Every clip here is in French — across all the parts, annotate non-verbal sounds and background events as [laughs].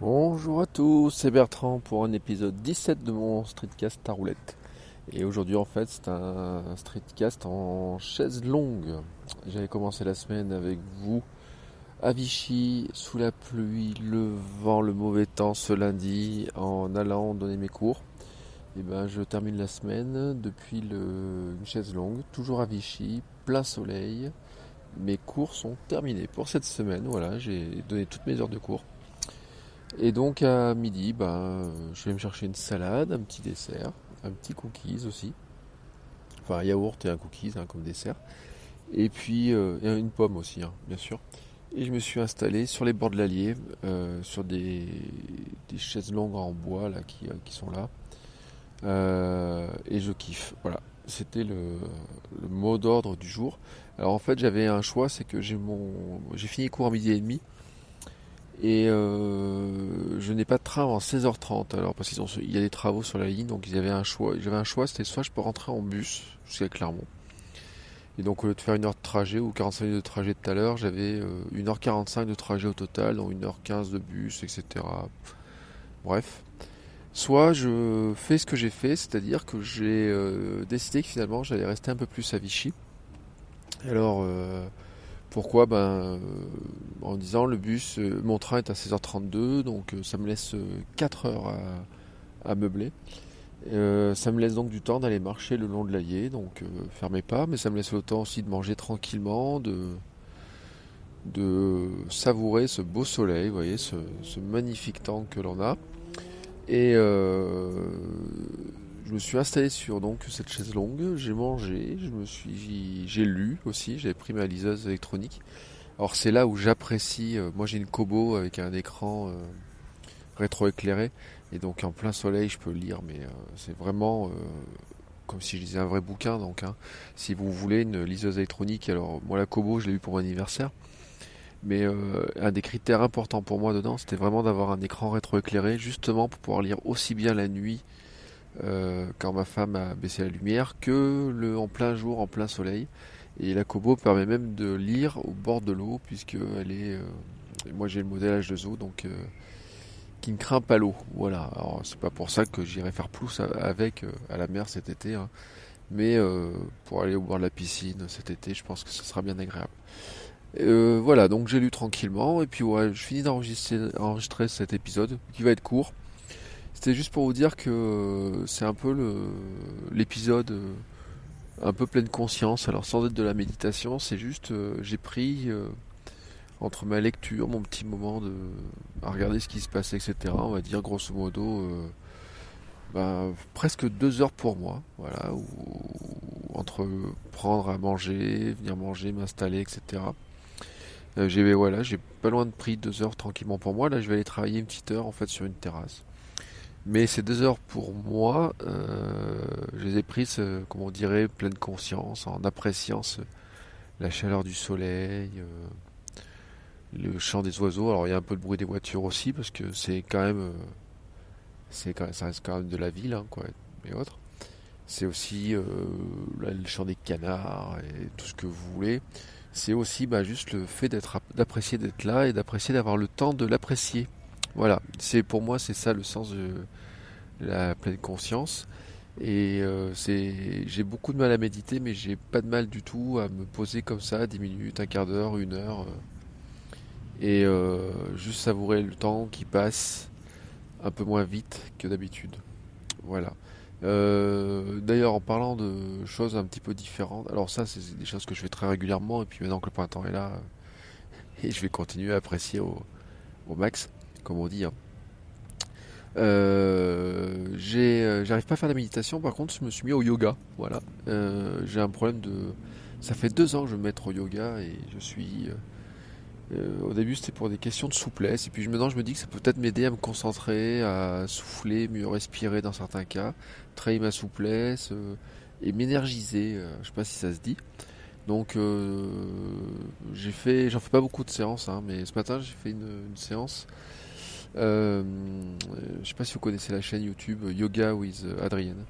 Bonjour à tous, c'est Bertrand pour un épisode 17 de mon streetcast à roulette. Et aujourd'hui en fait c'est un streetcast en chaise longue. J'avais commencé la semaine avec vous à Vichy, sous la pluie, le vent, le mauvais temps ce lundi, en allant donner mes cours. Et ben je termine la semaine depuis une chaise longue, toujours à Vichy, plein soleil. Mes cours sont terminés pour cette semaine. Voilà, j'ai donné toutes mes heures de cours. Et donc à midi, ben, je vais me chercher une salade, un petit dessert, un petit cookies aussi. Enfin, un yaourt et un cookies hein, comme dessert. Et puis euh, une pomme aussi, hein, bien sûr. Et je me suis installé sur les bords de l'Allier, euh, sur des, chaises longues en bois là, qui, euh, sont là. et je kiffe. Voilà, c'était le, mot d'ordre du jour. Alors en fait, j'avais un choix, c'est que j'ai mon, j'ai fini cours à midi et demi. Et je n'ai pas de train avant 16h30. Alors parce qu'il y a des travaux sur la ligne, donc ils un choix. J'avais un choix, c'était soit je peux rentrer en bus jusqu'à Clermont. Et donc au lieu de faire une heure de trajet ou 45 minutes de trajet tout à l'heure, j'avais 1h45 euh, de trajet au total, donc 1h15 de bus, etc. Bref. Soit je fais ce que j'ai fait, c'est-à-dire que j'ai euh, décidé que finalement j'allais rester un peu plus à Vichy. Alors pourquoi? Ben euh, en disant le bus, euh, mon train est à 16h32, donc euh, ça me laisse 4 heures à, meubler. ça me laisse donc du temps d'aller marcher le long de l'Allier, donc faire mes pas, mais ça me laisse le temps aussi de manger tranquillement, de, savourer ce beau soleil, vous voyez, ce, ce magnifique temps que l'on a. Et je me suis installé sur donc cette chaise longue, j'ai mangé, je me suis, j'ai lu aussi, j'avais pris ma liseuse électronique. Alors c'est là où j'apprécie. Euh, moi j'ai une Kobo avec un écran euh, rétroéclairé et donc en plein soleil je peux lire, mais euh, c'est vraiment comme si je lisais un vrai bouquin. Donc hein. si vous voulez une liseuse électronique, alors moi la Kobo je l'ai eu pour mon anniversaire. Mais un des critères importants pour moi dedans, c'était vraiment d'avoir un écran rétroéclairé, justement pour pouvoir lire aussi bien la nuit euh, quand ma femme a baissé la lumière que le en plein jour, en plein soleil. Et la Kobo permet même de lire au bord de l'eau puisque elle est. Euh, moi j'ai le modèle H2O donc euh, qui ne craint pas l'eau. Voilà. Alors c'est pas pour ça que j'irai faire plus avec à la mer cet été, hein. mais pour aller au bord de la piscine cet été, je pense que ce sera bien agréable. voilà, donc j'ai lu tranquillement et puis ouais, je finis d'enregistrer cet épisode qui va être court. C'était juste pour vous dire que c'est un peu l'épisode euh, un peu pleine conscience. Alors sans être de la méditation, c'est juste euh, j'ai pris euh, entre ma lecture, mon petit moment de à regarder ce qui se passe, etc. On va dire grosso modo bah, presque deux heures pour moi, voilà, entre prendre à manger, venir manger, m'installer, etc. j'ai voilà, j'ai pas loin de pris deux heures tranquillement pour moi. Là, je vais aller travailler une petite heure en fait sur une terrasse. Mais ces deux heures pour moi, euh, je les ai prises, euh, comment on dirait, pleine conscience, en appréciant la chaleur du soleil, euh, le chant des oiseaux. Alors il y a un peu de bruit des voitures aussi, parce que c'est quand même, ça reste quand même de la ville, hein, quoi, et autres. C'est aussi le chant des canards et tout ce que vous voulez. C'est aussi bah, juste le fait d'apprécier d'être là et d'apprécier d'avoir le temps de l'apprécier. Voilà, c'est pour moi c'est ça le sens de la pleine conscience. Et euh, j'ai beaucoup de mal à méditer, mais j'ai pas de mal du tout à me poser comme ça, 10 minutes, un quart d'heure, une heure, euh, et euh, juste savourer le temps qui passe un peu moins vite que d'habitude. Voilà. d'ailleurs, en parlant de choses un petit peu différentes, alors ça, c'est des choses que je fais très régulièrement, et puis maintenant que le printemps est là, [laughs] et je vais continuer à apprécier au max comme on dit. Hein. Euh, euh, j'arrive pas à faire de la méditation, par contre, je me suis mis au yoga. Voilà. Euh, j'ai un problème de. Ça fait deux ans que je me mets au yoga et je suis au début, c'était pour des questions de souplesse. Et puis maintenant, je me dis que ça peut peut-être m'aider à me concentrer, à souffler, mieux respirer dans certains cas, travailler ma souplesse et m'énergiser. je sais pas si ça se dit. Donc, j'ai fait, j'en fais pas beaucoup de séances, hein, mais ce matin, j'ai fait une, séance. Je sais pas si vous connaissez la chaîne YouTube Yoga with Adrienne.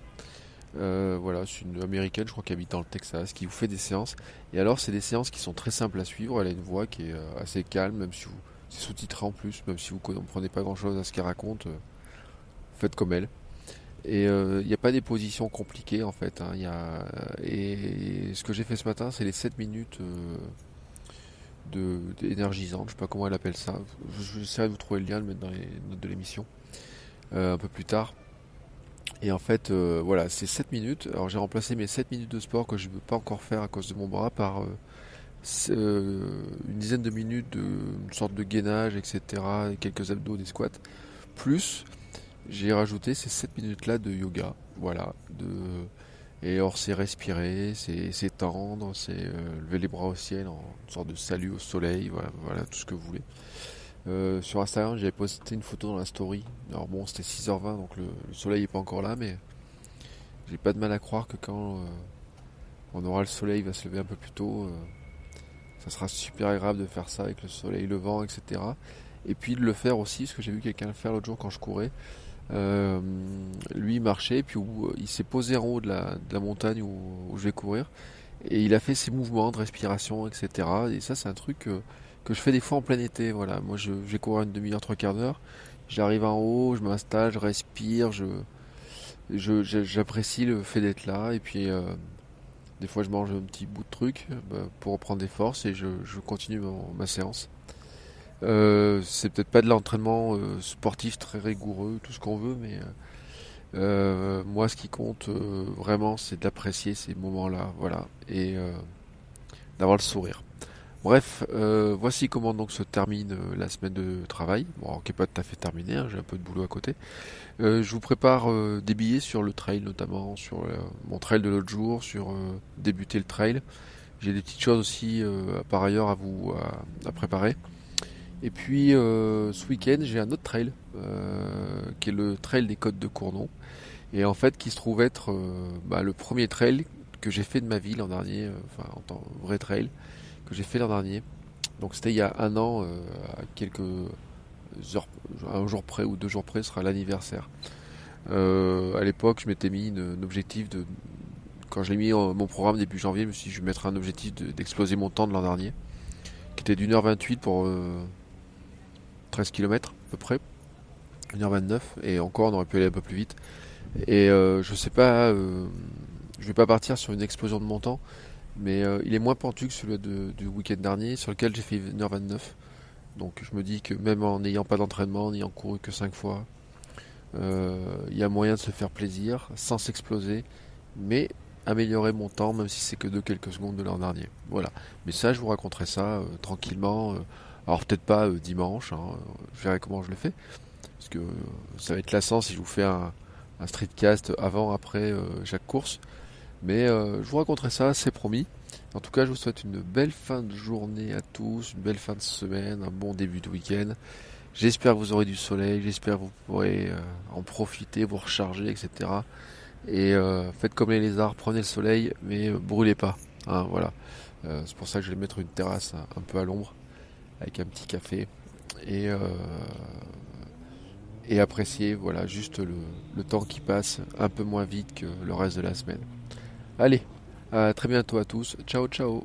Euh, voilà, c'est une américaine, je crois, qui habite dans le Texas, qui vous fait des séances. Et alors, c'est des séances qui sont très simples à suivre. Elle a une voix qui est euh, assez calme, même si vous. C'est sous-titré en plus, même si vous ne comprenez pas grand-chose à ce qu'elle raconte. Euh, faites comme elle. Et il n'y a pas des positions compliquées en fait. Hein. Y a, et ce que j'ai fait ce matin, c'est les 7 minutes de, d'énergisante. Je sais pas comment elle appelle ça. Je, vais essayer de vous trouver le lien, le mettre dans les notes de l'émission un peu plus tard. Et en fait, euh, voilà, c'est 7 minutes. Alors j'ai remplacé mes 7 minutes de sport que je ne peux pas encore faire à cause de mon bras par euh, euh, une dizaine de minutes de une sorte de gainage, etc. Et quelques abdos, des squats. Plus, j'ai rajouté ces 7 minutes-là de yoga. Voilà. De, et alors c'est respirer, c'est s'étendre, c'est lever les bras au ciel en sorte de salut au soleil, voilà, voilà tout ce que vous voulez. Euh, sur Instagram, j'avais posté une photo dans la story. Alors bon, c'était 6h20, donc le, soleil n'est pas encore là, mais j'ai pas de mal à croire que quand euh, on aura le soleil, il va se lever un peu plus tôt. Euh, ça sera super agréable de faire ça avec le soleil levant, etc. Et puis de le faire aussi, parce que j'ai vu quelqu'un le faire l'autre jour quand je courais. Lui il marchait, puis il s'est posé en haut de la, montagne où, je vais courir, et il a fait ses mouvements de respiration, etc. Et ça, c'est un truc que je fais des fois en plein été. Voilà, moi je, vais courir une demi-heure, trois quarts d'heure. J'arrive en haut, je m'installe, je respire, je, j'apprécie le fait d'être là. Et puis euh, des fois je mange un petit bout de truc bah, pour reprendre des forces et je, continue ma, séance. Euh, c'est peut-être pas de l'entraînement euh, sportif très rigoureux, tout ce qu'on veut, mais moi ce qui compte vraiment c'est d'apprécier ces moments-là, voilà, et d'avoir le sourire. Bref, euh, voici comment donc se termine euh, la semaine de travail, bon, qui n'est pas tout à fait terminée, hein, j'ai un peu de boulot à côté. Euh, je vous prépare des billets sur le trail notamment, sur mon trail de l'autre jour, sur débuter le trail. J'ai des petites choses aussi par ailleurs à vous à, préparer. Et puis ce week-end j'ai un autre trail, qui est le trail des côtes de Cournon, et en fait qui se trouve être bah, le premier trail que j'ai fait de ma vie l'an dernier, enfin en tant vrai trail que j'ai fait l'an dernier. Donc c'était il y a un an, euh, à quelques heures, un jour près ou deux jours près, sera l'anniversaire. Euh, à l'époque, je m'étais mis un objectif de. Quand je l'ai mis en, mon programme début janvier, je me suis dit je vais mettre un objectif d'exploser mon temps de l'an dernier, qui était d'une heure 28 pour 13 euh, km à peu près. 1h29, et encore on aurait pu aller un peu plus vite. Et je sais pas, je vais pas partir sur une explosion de mon temps, mais euh, il est moins pentu que celui du week-end dernier, sur lequel j'ai fait 1h29. Donc je me dis que même en n'ayant pas d'entraînement, en n'ayant couru que 5 fois, euh, il y a moyen de se faire plaisir sans s'exploser, mais améliorer mon temps, même si c'est que de quelques secondes de l'an dernier. Voilà. Mais ça, je vous raconterai ça euh, tranquillement. Alors peut-être pas dimanche, hein, je verrai comment je le fais, parce que ça va être lassant si je vous fais un, streetcast avant, après chaque course. Mais euh, je vous raconterai ça, c'est promis. En tout cas, je vous souhaite une belle fin de journée à tous, une belle fin de semaine, un bon début de week-end. J'espère que vous aurez du soleil, j'espère que vous pourrez euh, en profiter, vous recharger, etc. Et euh, faites comme les lézards, prenez le soleil, mais brûlez pas. Hein, voilà. c'est pour ça que je vais mettre une terrasse un, peu à l'ombre, avec un petit café. Et, et apprécier voilà, juste le temps qui passe un peu moins vite que le reste de la semaine. Allez, à très bientôt à tous. Ciao, ciao.